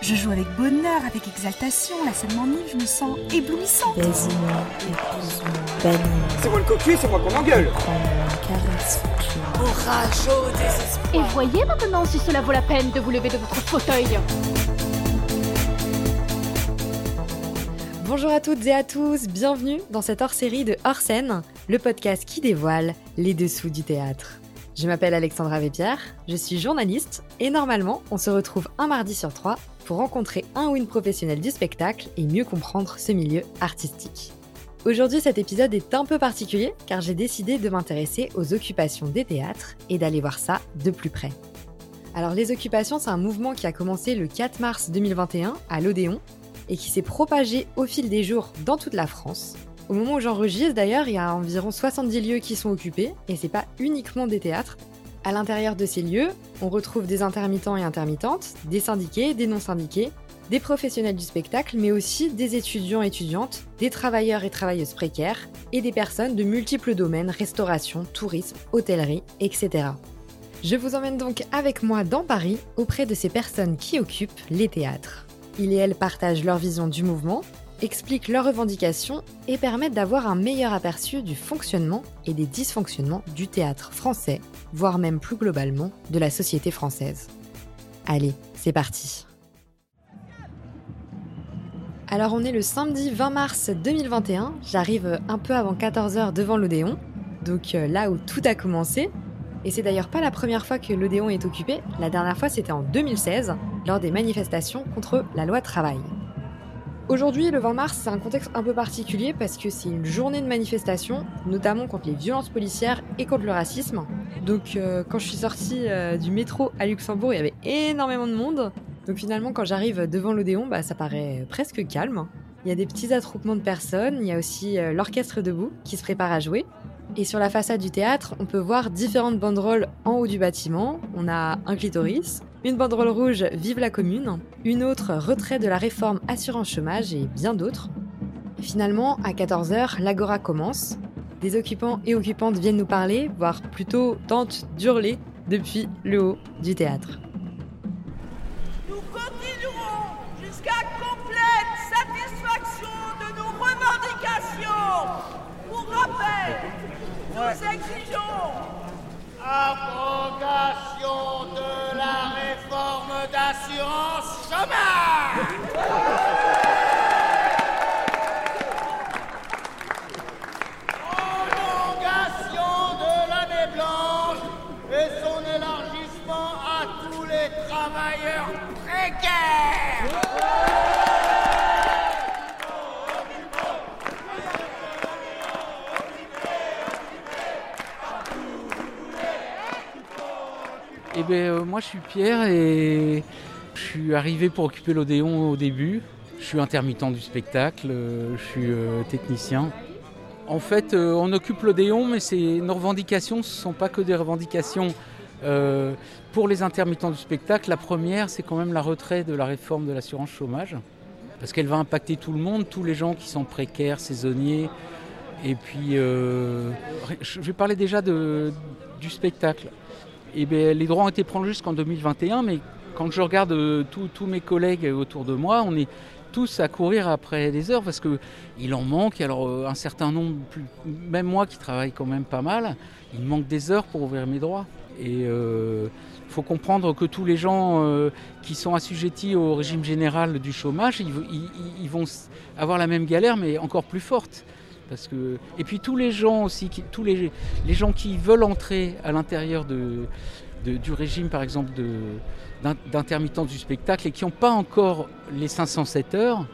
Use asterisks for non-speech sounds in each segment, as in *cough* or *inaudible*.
Je joue avec bonheur, avec exaltation, la scène m'enivre, je me sens éblouissante. Baise-moi, épouse-moi, bannis-moi. C'est moi le cocu, c'est moi qu'on engueule Prends-moi, caresse-moi. Orage au désespoir. Et voyez maintenant si cela vaut la peine de vous lever de votre fauteuil. Bonjour à toutes et à tous, bienvenue dans cette hors-série de Hors scène, le podcast qui dévoile les dessous du théâtre. Je m'appelle Alexandra Vépierre, je suis journaliste et normalement on se retrouve un mardi sur trois pour rencontrer un ou une professionnelle du spectacle et mieux comprendre ce milieu artistique. Aujourd'hui cet épisode est un peu particulier car j'ai décidé de m'intéresser aux occupations des théâtres et d'aller voir ça de plus près. Alors les occupations c'est un mouvement qui a commencé le 4 mars 2021 à l'Odéon et qui s'est propagé au fil des jours dans toute la France. Au moment où j'enregistre d'ailleurs, il y a environ 70 lieux qui sont occupés, et c'est pas uniquement des théâtres. À l'intérieur de ces lieux, on retrouve des intermittents et intermittentes, des syndiqués, des non-syndiqués, des professionnels du spectacle, mais aussi des étudiants et étudiantes, des travailleurs et travailleuses précaires, et des personnes de multiples domaines, restauration, tourisme, hôtellerie, etc. Je vous emmène donc avec moi dans Paris auprès de ces personnes qui occupent les théâtres. Ils et elles partagent leur vision du mouvement, expliquent leurs revendications et permettent d'avoir un meilleur aperçu du fonctionnement et des dysfonctionnements du théâtre français, voire même plus globalement de la société française. Allez, c'est parti. Alors on est le samedi 20 mars 2021, j'arrive un peu avant 14h devant l'Odéon, donc euh, là où tout a commencé, et c'est d'ailleurs pas la première fois que l'Odéon est occupé, la dernière fois c'était en 2016, lors des manifestations contre la loi travail. Aujourd'hui, le 20 mars, c'est un contexte un peu particulier parce que c'est une journée de manifestation, notamment contre les violences policières et contre le racisme. Donc euh, quand je suis sortie euh, du métro à Luxembourg, il y avait énormément de monde. Donc finalement, quand j'arrive devant l'Odéon, bah, ça paraît presque calme. Il y a des petits attroupements de personnes, il y a aussi euh, l'orchestre debout qui se prépare à jouer. Et sur la façade du théâtre, on peut voir différentes banderoles en haut du bâtiment. On a un clitoris, une banderole rouge Vive la commune, une autre Retrait de la réforme assurance chômage et bien d'autres. Finalement, à 14h, l'agora commence. Des occupants et occupantes viennent nous parler, voire plutôt tentent d'hurler depuis le haut du théâtre. Nous continuerons jusqu'à complète satisfaction de nos revendications. Pour rappel, nous exigeons abrogation de la réforme d'assurance chômage. Eh bien, euh, moi, je suis Pierre et je suis arrivé pour occuper l'Odéon au début. Je suis intermittent du spectacle, euh, je suis euh, technicien. En fait, on occupe l'Odéon, mais nos revendications, ce ne sont pas que des revendications pour les intermittents du spectacle. La première, c'est quand même la retrait de la réforme de l'assurance chômage, parce qu'elle va impacter tout le monde, tous les gens qui sont précaires, saisonniers. Et puis, je vais parler déjà du spectacle. Bien, les droits ont été prolongés jusqu'en 2021, mais quand je regarde euh, tous mes collègues autour de moi, on est tous à courir après les heures parce qu'il en manque. Alors, euh, un certain nombre, même moi qui travaille quand même pas mal, il manque des heures pour ouvrir mes droits. Et il faut comprendre que tous les gens euh, qui sont assujettis au régime général du chômage, ils, vont avoir la même galère, mais encore plus forte. Parce que... Et puis tous les gens aussi, qui- tous les, les gens qui veulent entrer à l'intérieur de, de- du régime, par exemple, de- d'in- d'intermittents du spectacle et qui n'ont pas encore les 507 heures,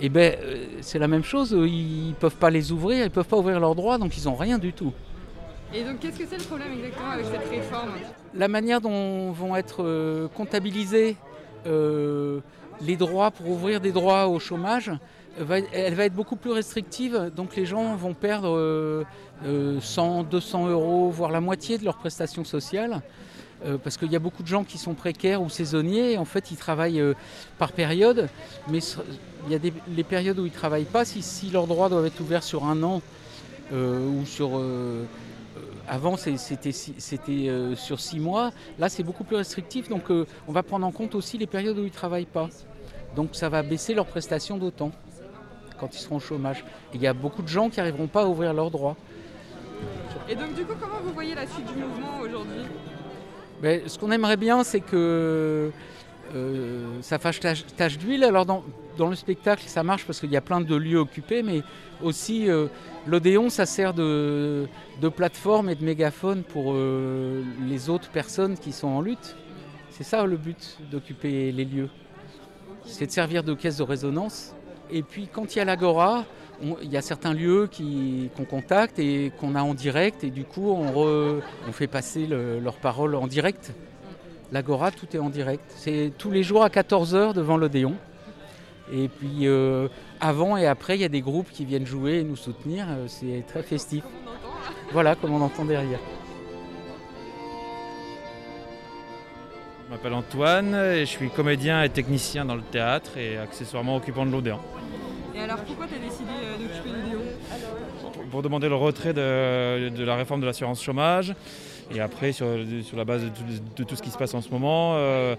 eh ben, euh, c'est la même chose. Ils ne peuvent pas les ouvrir, ils ne peuvent pas ouvrir leurs droits, donc ils n'ont rien du tout. Et donc qu'est-ce que c'est le problème exactement avec cette réforme? La manière dont vont être euh, comptabilisés euh, les droits pour ouvrir des droits au chômage, elle va être beaucoup plus restrictive. Donc les gens vont perdre euh, euh, 100, 200 euros, voire la moitié de leurs prestations sociales. euh, parce qu'il y a beaucoup de gens qui sont précaires ou saisonniers. En fait, ils travaillent euh, par période, mais il y a les périodes où ils ne travaillent pas. Si, leurs droits doivent être ouverts sur un an euh, ou sur euh, avant, c'était euh, sur six mois. Là, c'est beaucoup plus restrictif. Donc, euh, on va prendre en compte aussi les périodes où ils ne travaillent pas. Donc, ça va baisser leurs prestations d'autant quand ils seront au chômage. Et il y a beaucoup de gens qui n'arriveront pas à ouvrir leurs droits. Et donc du coup, comment vous voyez la suite du mouvement aujourd'hui? Ben, ce qu'on aimerait bien, c'est que euh, ça fasse tache, d'huile. Alors dans, dans le spectacle, ça marche parce qu'il y a plein de lieux occupés, mais aussi euh, l'Odéon, ça sert de, de plateforme et de mégaphone pour euh, les autres personnes qui sont en lutte. C'est ça le but d'occuper les lieux. C'est de servir de caisse de résonance. Et puis quand il y a l'Agora, il y a certains lieux qu'on contacte et qu'on a en direct et du coup on, re- on fait passer le- leurs paroles en direct. L'Agora, tout est en direct. C'est tous les jours à 14h devant l'Odéon. Et puis euh, avant et après, il y a des groupes qui viennent jouer et nous soutenir. Euh, C'est très festif. On entend là Voilà comme on entend derrière. Je m'appelle Antoine et je suis comédien et technicien dans le théâtre et accessoirement occupant de l'Odéon. Alors pourquoi t'as décidé euh, d'occuper l'Odéon Pour demander le retrait de, de la réforme de l'assurance chômage et après sur, sur la base de tout, de tout ce qui se passe en ce moment, euh,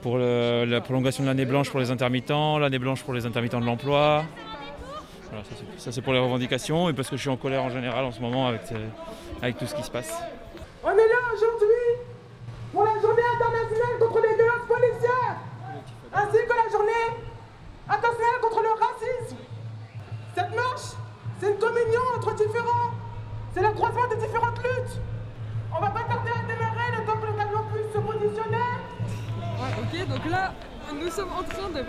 pour le- la prolongation de l'année blanche pour les intermittents, l'année blanche pour les intermittents de l'emploi. Voilà, ça, c'est- ça c'est pour les revendications et parce que je suis en colère en général en ce moment avec, euh, avec tout ce qui se passe. On est là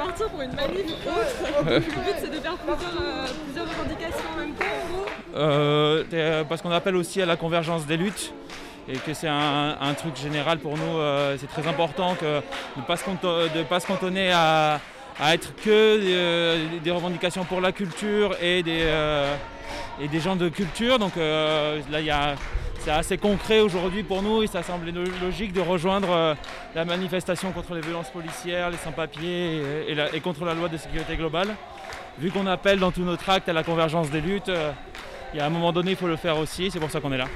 partir pour une manif autre. le but c'est de faire plusieurs, euh, plusieurs revendications en même temps en gros. Euh, euh, parce qu'on appelle aussi à la convergence des luttes et que c'est un, un truc général pour nous. euh, c'est très important que de ne pas se pas cantonner à, à être que euh, des revendications pour la culture et des, euh, et des gens de culture. Donc euh, là, il y a- c'est assez concret aujourd'hui pour nous et ça semblait lo- logique de rejoindre euh, la manifestation contre les violences policières, les sans-papiers et, et contre la loi de sécurité globale. Vu qu'on appelle dans tous nos tracts à la convergence des luttes, euh, il y a un moment donné, il faut le faire aussi, c'est pour ça qu'on est là.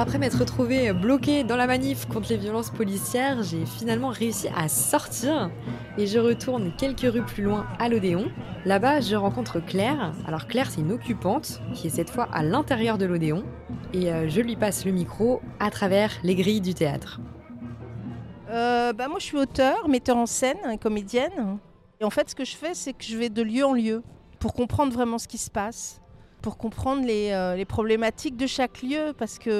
Après m'être retrouvée bloquée dans la manif contre les violences policières, j'ai finalement réussi à sortir et je retourne quelques rues plus loin à l'Odéon. Là-bas, je rencontre Claire. Alors Claire, c'est une occupante qui est cette fois à l'intérieur de l'Odéon et euh, je lui passe le micro à travers les grilles du théâtre. Euh, bah, moi, je suis auteur, metteur en scène, comédienne. Et en fait, ce que je fais, c'est que je vais de lieu en lieu pour comprendre vraiment ce qui se passe, pour comprendre les, euh, les problématiques de chaque lieu, parce que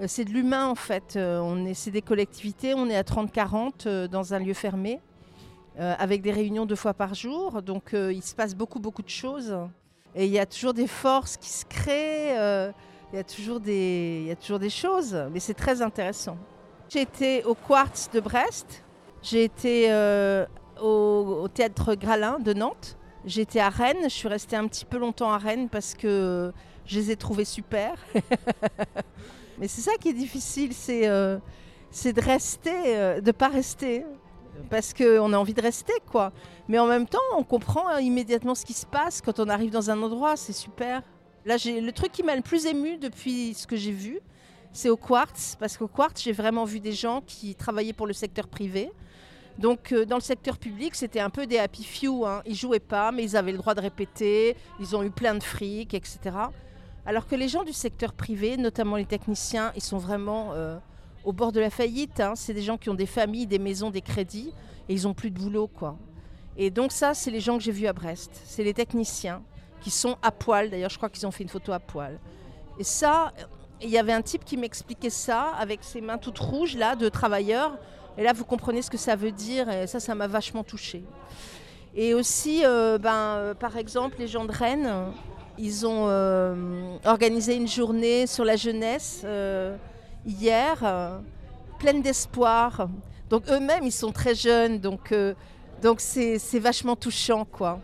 euh, c'est de l'humain en fait. Euh, on est, c'est des collectivités, on est à 30-40 euh, dans un lieu fermé, avec des réunions deux fois par jour. Donc il se passe beaucoup, beaucoup de choses. Et il y a toujours des forces qui se créent, il y, a toujours des- il y a toujours des choses, mais c'est très intéressant. J'ai été au Quartz de Brest, j'ai été au, au théâtre Gralin de Nantes, été à Rennes, je suis restée un petit peu longtemps à Rennes parce que je les ai trouvés super. *laughs* Mais c'est ça qui est difficile, c'est euh, c'est de rester, euh, de pas rester. Parce qu'on a envie de rester, quoi. Mais en même temps, on comprend hein, immédiatement ce qui se passe quand on arrive dans un endroit, c'est super. Là, le truc qui m'a le plus ému depuis ce que j'ai vu, c'est au Quartz, parce qu'au Quartz, j'ai vraiment vu des gens qui travaillaient pour le secteur privé. Donc, euh, dans le secteur public, c'était un peu des happy few. Hein. Ils jouaient pas, mais ils avaient le droit de répéter. Ils ont eu plein de fric, etc. Alors que les gens du secteur privé, notamment les techniciens, ils sont vraiment euh, au bord de la faillite. hein. C'est des gens qui ont des familles, des maisons, des crédits, et ils ont plus de boulot, quoi. Et donc ça, c'est les gens que j'ai vus à Brest. C'est les techniciens qui sont à poil. D'ailleurs, je crois qu'ils ont fait une photo à poil. Et ça, il y avait un type qui m'expliquait ça avec ses mains toutes rouges là de travailleur. Et là, vous comprenez ce que ça veut dire. Et ça, ça m'a vachement touchée. Et aussi, euh, ben, euh, par exemple, les gens de Rennes, ils ont euh, organisé une journée sur la jeunesse hier, pleine d'espoir. Donc eux-mêmes, ils sont très jeunes, donc c'est vachement touchant, quoi.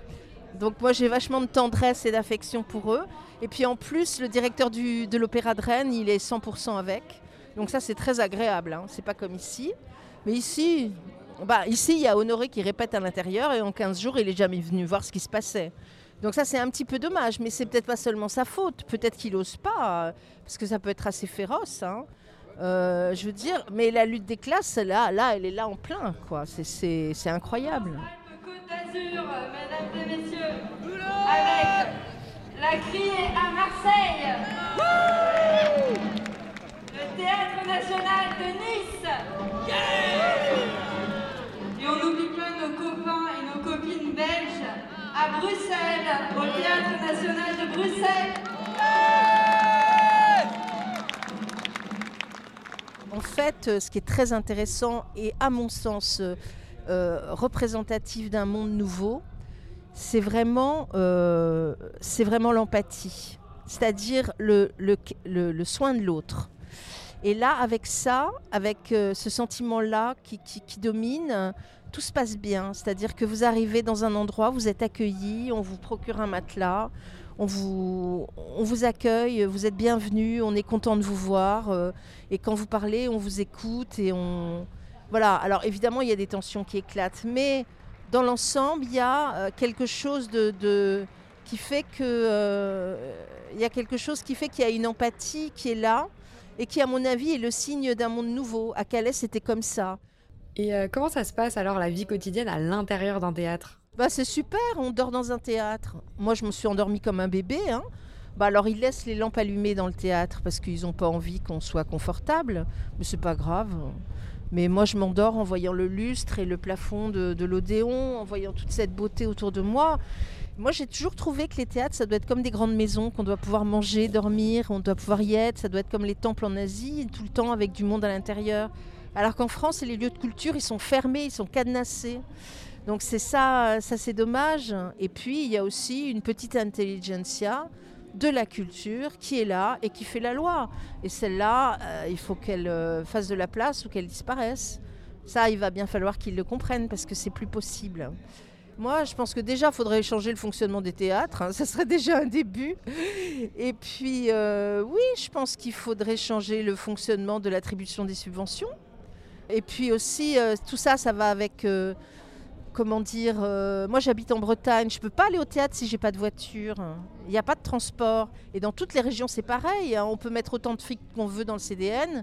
Donc moi, j'ai vachement de tendresse et d'affection pour eux. Et puis en plus, le directeur de l'Opéra de Rennes, il est 100% avec. Donc ça, c'est très agréable. Hein. C'est pas comme ici. Mais ici, bah, ici, il y a Honoré qui répète à l'intérieur et en 15 jours, il est jamais venu voir ce qui se passait. Donc ça, c'est un petit peu dommage, mais c'est peut-être pas seulement sa faute. Peut-être qu'il n'ose pas, parce que ça peut être assez féroce. Hein. Euh, je veux dire, mais la lutte des classes, là, là, elle est là en plein, quoi. C'est incroyable. Mesdames et messieurs, avec la criée à Marseille, le Théâtre National de Nice. et on n'oublie pas nos copains et nos copines belges à Bruxelles, au Théâtre National de Bruxelles. En fait, euh, ce qui est très intéressant et à mon sens euh, euh, représentatif d'un monde nouveau, c'est vraiment, vraiment l'empathie, c'est-à-dire le, le, soin de l'autre. Et là, avec ça, avec ce sentiment-là qui, domine, tout se passe bien. C'est-à-dire que vous arrivez dans un endroit, vous êtes accueilli, on vous procure un matelas, on vous, on vous accueille, vous êtes bienvenue, on est content de vous voir. Euh, et quand vous parlez, on vous écoute et on. Voilà, alors évidemment, il y a des tensions qui éclatent, mais dans l'ensemble, il y a euh, quelque chose de, qui fait que. Euh, il y a quelque chose qui fait qu'il y a une empathie qui est là et qui, à mon avis, est le signe d'un monde nouveau. À Calais, c'était comme ça. Et comment ça se passe alors la vie quotidienne à l'intérieur d'un théâtre? Bah c'est super, on dort dans un théâtre. Moi je me suis endormie comme un bébé. Hein. Bah alors ils laissent les lampes allumées dans le théâtre parce qu'ils n'ont pas envie qu'on soit confortable. Mais c'est pas grave. Mais moi je m'endors en voyant le lustre et le plafond de, de l'Odéon, en voyant toute cette beauté autour de moi. Moi j'ai toujours trouvé que les théâtres ça doit être comme des grandes maisons, qu'on doit pouvoir manger, dormir, on doit pouvoir y être. Ça doit être comme les temples en Asie, tout le temps avec du monde à l'intérieur. Alors qu'en France, les lieux de culture, ils sont fermés, ils sont cadenassés. Donc c'est ça, ça c'est dommage. Et puis il y a aussi une petite intelligentsia de la culture qui est là et qui fait la loi. Et celle-là, euh, il faut qu'elle euh, fasse de la place ou qu'elle disparaisse. Ça, il va bien falloir qu'ils le comprennent parce que c'est plus possible. Moi, je pense que déjà, il faudrait changer le fonctionnement des théâtres. Hein. *laughs* ça serait déjà un début. Et puis, euh, oui, je pense qu'il faudrait changer le fonctionnement de l'attribution des subventions. Et puis aussi, tout ça, ça va avec comment dire, euh, moi j'habite en Bretagne, je peux pas aller au théâtre si j'ai pas de voiture. Il n'y a pas de transport. Et dans toutes les régions c'est pareil. Hein. On peut mettre autant de fric qu'on veut dans le CDN.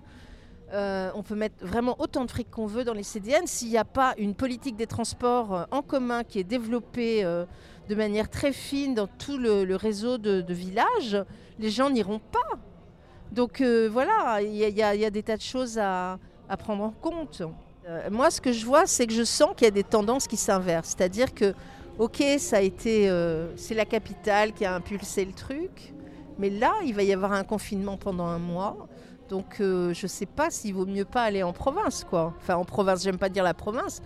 Euh, on peut mettre vraiment autant de fric qu'on veut dans les CDN. S'il n'y a pas une politique des transports euh, en commun qui est développée de manière très fine dans tout le, réseau de, villages, les gens n'iront pas. Donc voilà, il y, a des tas de choses à prendre en compte. Euh, moi, ce que je vois, c'est que je sens qu'il y a des tendances qui s'inversent. C'est-à-dire que, ok, ça a été, euh, c'est la capitale qui a impulsé le truc, mais là, il va y avoir un confinement pendant un mois. Donc, euh, je ne sais pas s'il vaut mieux pas aller en province, quoi. Enfin, en province, j'aime pas dire la province,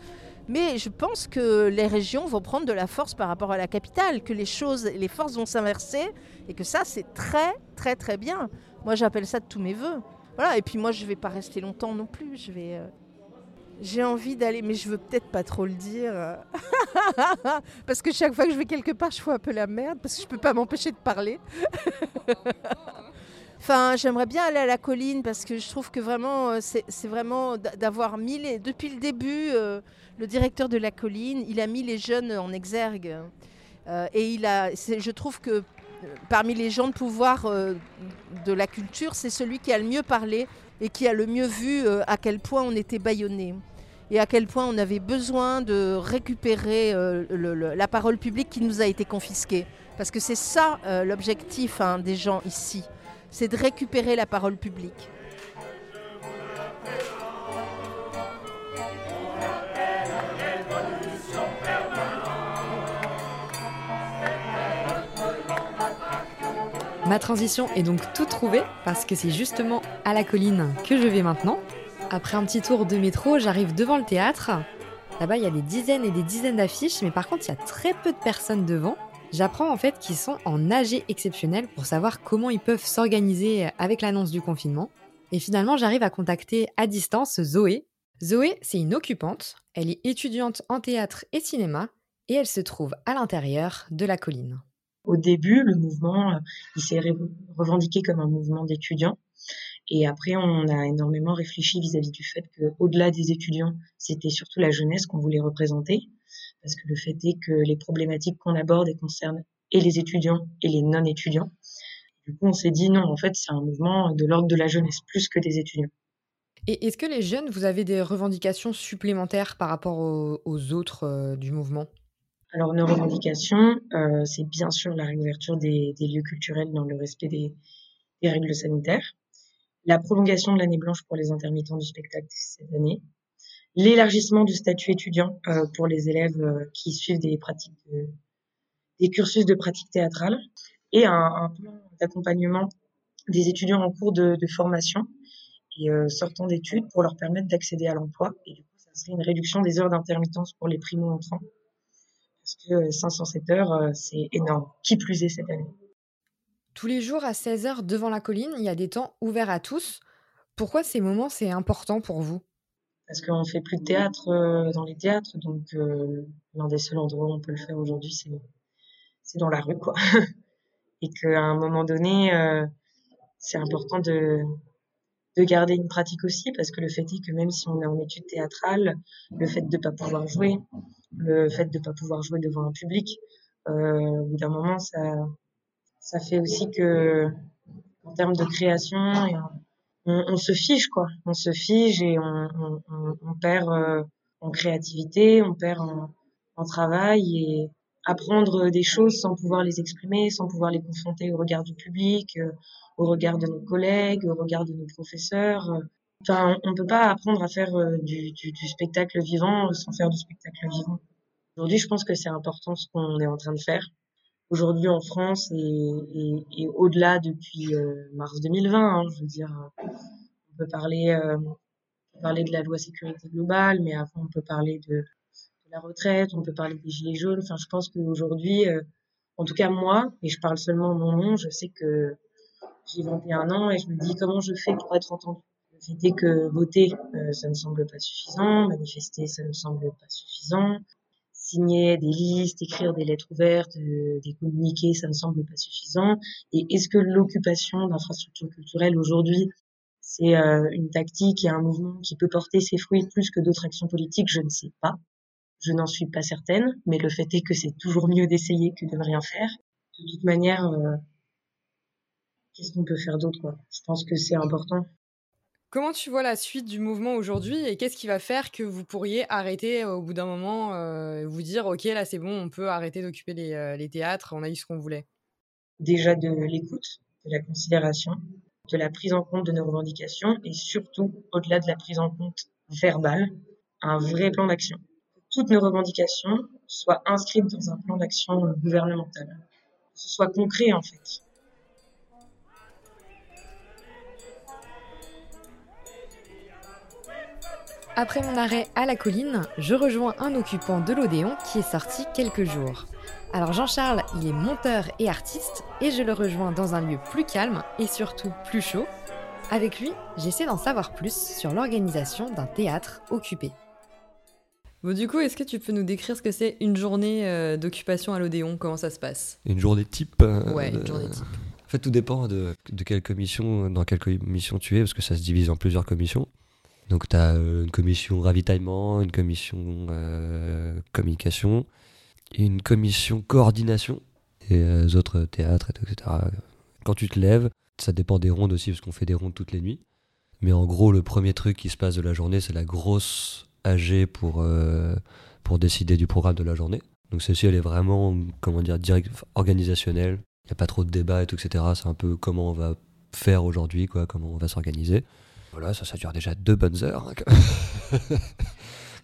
mais je pense que les régions vont prendre de la force par rapport à la capitale, que les choses, les forces vont s'inverser, et que ça, c'est très, très, très bien. Moi, j'appelle ça de tous mes voeux. Voilà. Et puis moi, je ne vais pas rester longtemps non plus. Je vais j'ai envie d'aller, mais je veux peut-être pas trop le dire. *laughs* parce que chaque fois que je vais quelque part, je fous un peu la merde, parce que je peux pas m'empêcher de parler. *laughs* enfin, j'aimerais bien aller à la colline, parce que je trouve que vraiment, euh, c'est vraiment d'avoir mis, les, depuis le début, euh, le directeur de la colline, il a mis les jeunes en exergue. Euh, et il a, je trouve que parmi les gens de pouvoir de la culture, c'est celui qui a le mieux parlé et qui a le mieux vu à quel point on était bâillonné et à quel point on avait besoin de récupérer la parole publique qui nous a été confisquée. Parce que c'est ça l'objectif hein, des gens ici, c'est de récupérer la parole publique. Ma transition est donc toute trouvée parce que c'est justement à la colline que je vais maintenant. Après un petit tour de métro, j'arrive devant le théâtre. Là-bas, il y a des dizaines et des dizaines d'affiches, mais par contre, il y a très peu de personnes devant. J'apprends en fait qu'ils sont en AG exceptionnel pour savoir comment ils peuvent s'organiser avec l'annonce du confinement. Et finalement, j'arrive à contacter à distance Zoé. Zoé, c'est une occupante. Elle est étudiante en théâtre et cinéma et elle se trouve à l'intérieur de la colline. Au début, le mouvement, euh, il s'est revendiqué comme un mouvement d'étudiants. Et après, on a énormément réfléchi vis-à-vis du fait qu'au-delà des étudiants, c'était surtout la jeunesse qu'on voulait représenter. Parce que le fait est que les problématiques qu'on aborde concernent et les étudiants et les non-étudiants. Du coup, on s'est dit non, en fait, c'est un mouvement de l'ordre de la jeunesse plus que des étudiants. Et est-ce que les jeunes, vous avez des revendications supplémentaires par rapport aux, autres euh, du mouvement? Alors, nos revendications, euh, c'est bien sûr la réouverture des, lieux culturels dans le respect des, règles sanitaires, la prolongation de l'année blanche pour les intermittents du spectacle cette année, l'élargissement du statut étudiant euh, pour les élèves qui suivent des pratiques des cursus de pratique théâtrale et un, plan d'accompagnement des étudiants en cours de formation et euh, sortant d'études pour leur permettre d'accéder à l'emploi. Et du coup, ça serait une réduction des heures d'intermittence pour les primo-entrants. Parce que 507 euh, heures, euh, c'est énorme. Qui plus est cette année. Tous les jours à 16h devant la colline, il y a des temps ouverts à tous. Pourquoi ces moments, c'est important pour vous? Parce qu'on fait plus de théâtre dans les théâtres. Donc, l'un des seuls endroits où on peut le faire aujourd'hui, c'est dans la rue. quoi. *laughs* et qu'à un moment donné, c'est important de, de garder une pratique aussi, parce que le fait est que même si on est en études théâtrales, le fait de ne pas pouvoir jouer, le fait de ne pas pouvoir jouer devant un public, euh, au bout d'un moment, ça, ça fait aussi que, en termes de création, on, se fige, quoi. On se fige et on, perd euh, en créativité, on perd en, travail et apprendre des choses sans pouvoir les exprimer, sans pouvoir les confronter au regard du public, euh, au regard de nos collègues, au regard de nos professeurs. Enfin, on ne peut pas apprendre à faire euh, du, du, spectacle vivant sans faire du spectacle vivant. Aujourd'hui, je pense que c'est important ce qu'on est en train de faire. Aujourd'hui, en France et, et, et au-delà depuis euh, mars 2020, hein, je veux dire, on peut parler, euh, parler de la loi sécurité globale, mais avant, on peut parler de, la retraite, on peut parler des gilets jaunes. Enfin, je pense qu'aujourd'hui, en tout cas moi, et je parle seulement en mon nom, je sais que j'ai 21 ans et je me dis comment je fais pour être entendu. Est que voter, euh, ça ne semble pas suffisant, manifester, ça ne semble pas suffisant, signer des listes, écrire des lettres ouvertes, euh, des communiqués, ça ne semble pas suffisant. Et est-ce que l'occupation d'infrastructures culturelles aujourd'hui, c'est euh, une tactique et un mouvement qui peut porter ses fruits plus que d'autres actions politiques? Je ne sais pas. Je n'en suis pas certaine, mais le fait est que c'est toujours mieux d'essayer que de ne rien faire. De toute manière, qu'est-ce qu'on peut faire d'autre Je pense que c'est important. Comment tu vois la suite du mouvement aujourd'hui et qu'est-ce qui va faire que vous pourriez arrêter euh, au bout d'un moment, euh, vous dire ok là c'est bon, on peut arrêter d'occuper les, euh, les, théâtres, on a eu ce qu'on voulait? Déjà de l'écoute, de la considération, de la prise en compte de nos revendications et surtout au-delà de la prise en compte verbale, un vrai plan d'action. Toutes nos revendications soient inscrites dans un plan d'action gouvernemental, que ce soit concret en fait. Après mon arrêt à la colline, je rejoins un occupant de l'Odéon qui est sorti quelques jours. Alors Jean-Charles, il est monteur et artiste et je le rejoins dans un lieu plus calme et surtout plus chaud. Avec lui, j'essaie d'en savoir plus sur l'organisation d'un théâtre occupé. Bon, du coup, est-ce que tu peux nous décrire ce que c'est une journée euh, d'occupation à l'Odéon? Comment ça se passe? Une journée type euh, Ouais, une journée type. En fait, tout dépend de, de quelle commission, dans quelle commission tu es, parce que ça se divise en plusieurs commissions. Donc tu as euh, une commission ravitaillement, une commission euh, communication, une commission coordination et euh, autres théâtres, etc. Quand tu te lèves, ça dépend des rondes aussi, parce qu'on fait des rondes toutes les nuits. Mais en gros, le premier truc qui se passe de la journée, c'est la grosse AG pour, pour décider du programme de la journée. Donc celle-ci, elle est vraiment, comment dire, direct, organisationnelle. Il n'y a pas trop de débat et tout, etc. C'est un peu comment on va faire aujourd'hui, quoi, comment on va s'organiser. Voilà, ça, ça dure déjà deux bonnes heures, hein,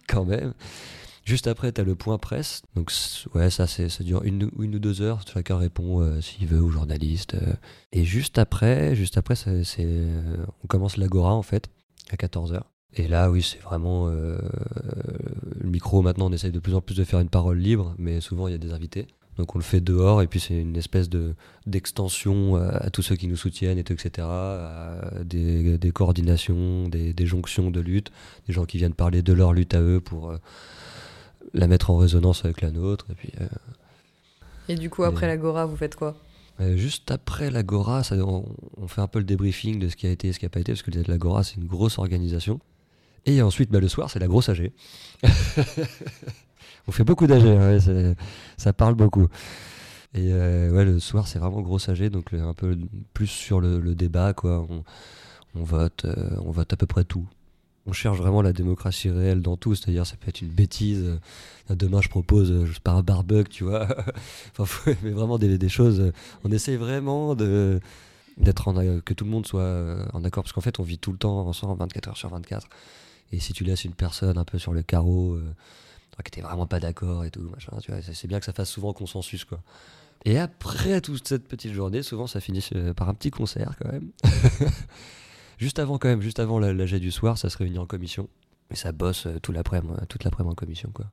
quand même. *laughs* Juste après, tu as le point presse. Donc, ouais, ça, ça dure une, une ou deux heures. Chacun répond euh, s'il veut au journaliste. Euh. Et juste après, juste après euh, on commence l'agora, en fait, à 14h. Et là, oui, c'est vraiment le micro. Maintenant, on essaye de plus en plus de faire une parole libre, mais souvent, il y a des invités. Donc on le fait dehors et puis c'est une espèce de d'extension à, tous ceux qui nous soutiennent, et tout, etc. des, des, coordinations, des, des, jonctions de lutte, des gens qui viennent parler de leur lutte à eux pour euh, la mettre en résonance avec la nôtre. Et, puis, euh, et du coup, après l'Agora, vous faites quoi? Euh, juste après l'Agora, ça- on, on fait un peu le débriefing de ce qui a été et ce qui n'a pas été, parce que l'Agora, c'est une grosse organisation. Et ensuite, bah, le soir, c'est la grosse AG. *laughs* on fait beaucoup d'AG, hein, ça parle beaucoup. Et euh, ouais, le soir, c'est vraiment grosse AG, donc un peu plus sur le, débat, quoi. On, vote, euh, on vote à peu près tout. On cherche vraiment la démocratie réelle dans tout, c'est-à-dire ça peut être une bêtise. euh, demain, je propose, je pas, un barbecue, tu vois. *laughs* enfin, mais vraiment des, choses. On essaye vraiment d'être que tout le monde soit en accord, parce qu'en fait, on vit tout le temps ensemble, 24 heures sur 24. Et si tu laisses une personne un peu sur le carreau, que t'es vraiment pas d'accord et tout, machin, tu vois, c'est bien que ça fasse souvent consensus, quoi. Et après toute cette petite journée, souvent ça finit euh, par un petit concert quand même. *laughs* juste avant quand même, juste avant la, du soir, ça se réunit en commission. Et ça bosse euh, tout l'après-midi, euh, toute l'après-midi en commission quoi.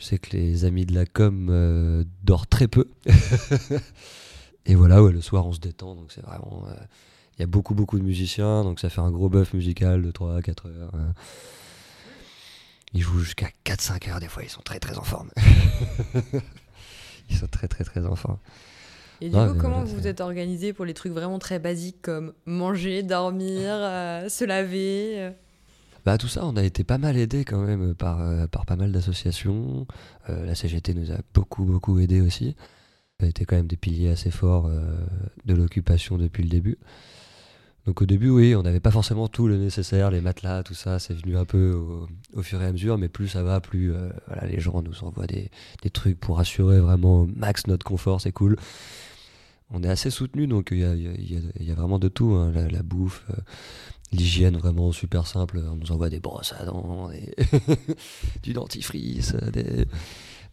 Je sais que les amis de la com euh, très peu. *laughs* et voilà, ouais, le soir on se détend, donc c'est vraiment... Il y a beaucoup beaucoup de musiciens, donc ça fait un gros bœuf musical de 3 à 4 heures. euh. Ils jouent jusqu'à 4-5 heures des fois, ils sont très très en forme. *laughs* ils sont très très très en forme. Et du coup, comment vous vous êtes organisé pour les trucs vraiment très basiques comme manger, dormir, *laughs* euh, se laver euh? Bah tout ça, on a été pas mal aidé quand même par, euh, par pas mal d'associations. Euh, la CGT nous a beaucoup beaucoup aidé aussi. Ça a été quand même des piliers assez forts euh, de l'occupation depuis le début. Donc au début, oui, on n'avait pas forcément tout le nécessaire, les matelas, tout ça, c'est venu un peu au, fur et à mesure, mais plus ça va, plus euh, les gens nous envoient des, trucs pour assurer vraiment au max notre confort, c'est cool. On est assez soutenu, donc il y a, vraiment de tout, hein, la, bouffe, euh, l'hygiène vraiment super simple, on nous envoie des brosses à dents, *laughs* du dentifrice, des,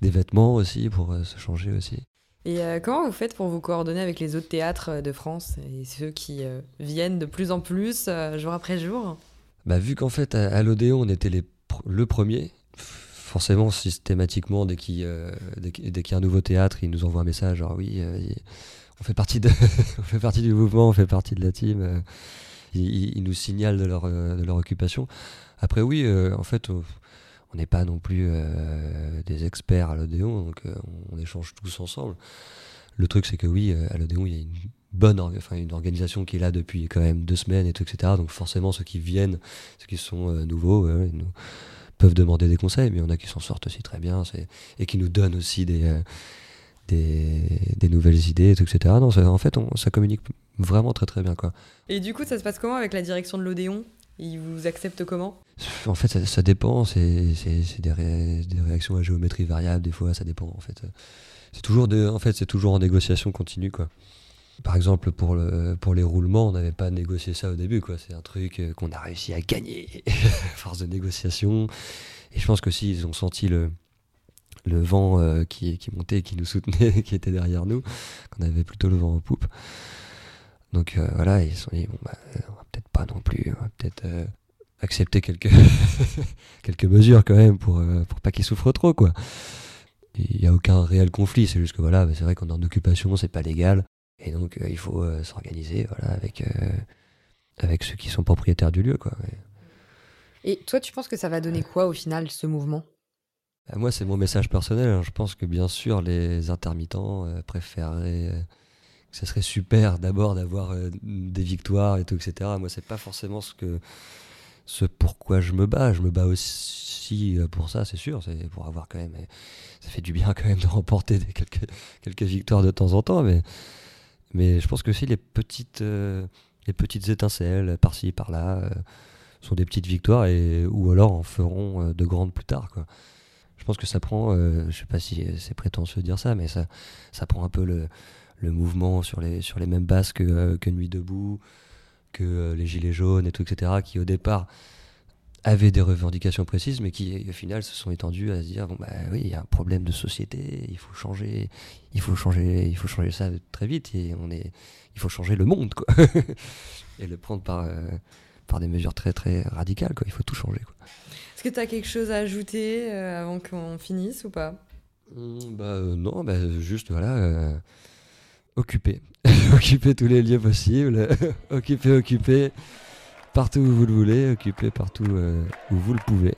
des vêtements aussi pour euh, se changer aussi. Et euh, comment vous faites pour vous coordonner avec les autres théâtres euh, de France et ceux qui euh, viennent de plus en plus jour après jour? Bah, vu qu'en fait, à, à l'Odéon, on était le premier, forcément, systématiquement, dès qu'il dès qu'il y a un nouveau théâtre, ils nous envoient un message genre oui, on, fait partie de, *laughs* on fait partie du mouvement, on fait partie de la team. ils, nous signalent de leur, de leur occupation. Après, oui, en fait, on n'est pas non plus euh, des experts à l'Odéon, donc euh, on, échange tous ensemble. Le truc, c'est que oui, euh, à l'Odéon, il y a une bonne enfin, une organisation qui est là depuis quand même deux semaines, et tout, etc. Donc forcément, ceux qui viennent, ceux qui sont nouveaux, peuvent demander des conseils, mais il y en a qui s'en sortent aussi très bien, et qui nous donnent aussi des, nouvelles idées, etc. Non, en fait, on, ça communique vraiment très très bien, quoi. Et du coup, ça se passe comment avec la direction de l'Odéon? Ils vous acceptent comment? En fait, ça, dépend. C'est des, ré- des réactions à géométrie variable. Des fois, ça dépend. En fait, c'est toujours en négociation continue. Par exemple, pour le, pour les roulements, on n'avait pas négocié ça au début. C'est un truc euh, qu'on a réussi à gagner *laughs* force de négociation. Et je pense que si ils ont senti le le vent euh, qui, qui montait, qui nous soutenait, *laughs* qui était derrière nous, qu'on avait plutôt le vent en poupe. Donc euh, voilà, ils se sont dit, bon, bah, euh, on va peut-être pas non plus, on va peut-être euh, accepter quelques, *laughs* quelques mesures quand même pour, euh, pour pas qu'ils souffrent trop, quoi. Il n'y a aucun réel conflit, c'est juste que voilà, bah, c'est vrai qu'on est en occupation, c'est pas légal, et donc il faut s'organiser voilà, avec, avec ceux qui sont propriétaires du lieu, quoi. Et toi, tu penses que ça va donner quoi au final, ce mouvement? Euh, Moi, c'est mon message personnel. hein. Je pense que bien sûr, les intermittents préféreraient ce serait super d'abord d'avoir euh, des victoires et tout, etc. Moi, c'est pas forcément ce que ce pourquoi je me bats. Je me bats aussi euh, pour ça, c'est sûr. C'est pour avoir quand même. Ça fait du bien quand même de remporter quelques, quelques victoires de temps en temps, mais mais je pense que aussi les petites euh, les petites étincelles par-ci par-là sont des petites victoires et ou alors en feront de grandes plus tard. Je pense que ça prend, je sais pas si c'est prétentieux de dire ça, mais ça, ça prend un peu le, le mouvement sur les, sur les mêmes bases que, euh, que Nuit debout, que euh, les Gilets jaunes et tout, etc., qui au départ avaient des revendications précises, mais qui au final se sont étendus à se dire bon bah oui, il y a un problème de société, il faut changer, il faut changer, il faut changer ça très vite et on est, il faut changer le monde quoi, *laughs* et le prendre par euh, par des mesures très très radicales quoi, il faut tout changer quoi. Est-ce que tu as quelque chose à ajouter euh, avant qu'on finisse ou pas? Mm, Bah euh, non, bah, juste voilà, occuper. *laughs* occuper tous les lieux possibles, *laughs* occuper, occuper, partout où vous le voulez, occuper partout euh, où vous le pouvez.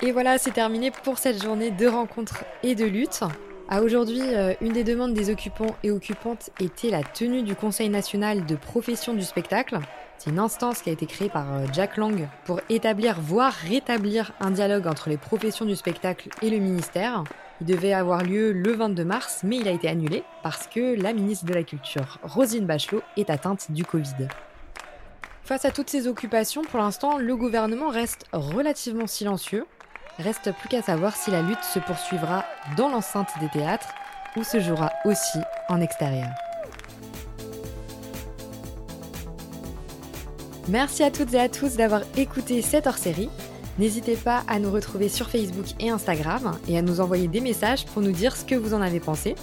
Et voilà, c'est terminé pour cette journée de rencontres et de lutte. À aujourd'hui, euh, une des demandes des occupants et occupantes était la tenue du Conseil national de profession du spectacle. C'est une instance qui a été créée par euh, Jack Lang pour établir, voire rétablir un dialogue entre les professions du spectacle et le ministère. Il devait avoir lieu le 22 mars, mais il a été annulé parce que la ministre de la Culture, Rosine Bachelot, est atteinte du Covid. Face à toutes ces occupations, pour l'instant, le gouvernement reste relativement silencieux. Reste plus qu'à savoir si la lutte se poursuivra dans l'enceinte des théâtres ou se jouera aussi en extérieur. Merci à toutes et à tous d'avoir écouté cette hors-série. N'hésitez pas à nous retrouver sur Facebook et Instagram et à nous envoyer des messages pour nous dire ce que vous en avez pensé.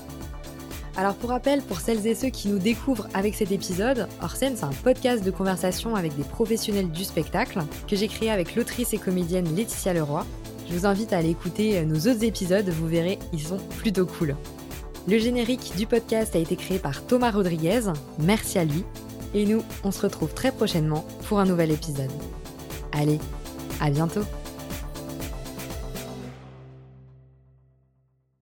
Alors pour rappel, pour celles et ceux qui nous découvrent avec cet épisode, Hors scène, c'est un podcast de conversation avec des professionnels du spectacle que j'ai créé avec l'autrice et comédienne Laetitia Leroy je vous invite à aller écouter nos autres épisodes, vous verrez, ils sont plutôt cool. Le générique du podcast a été créé par Thomas Rodriguez, merci à lui. Et nous, on se retrouve très prochainement pour un nouvel épisode. Allez, à bientôt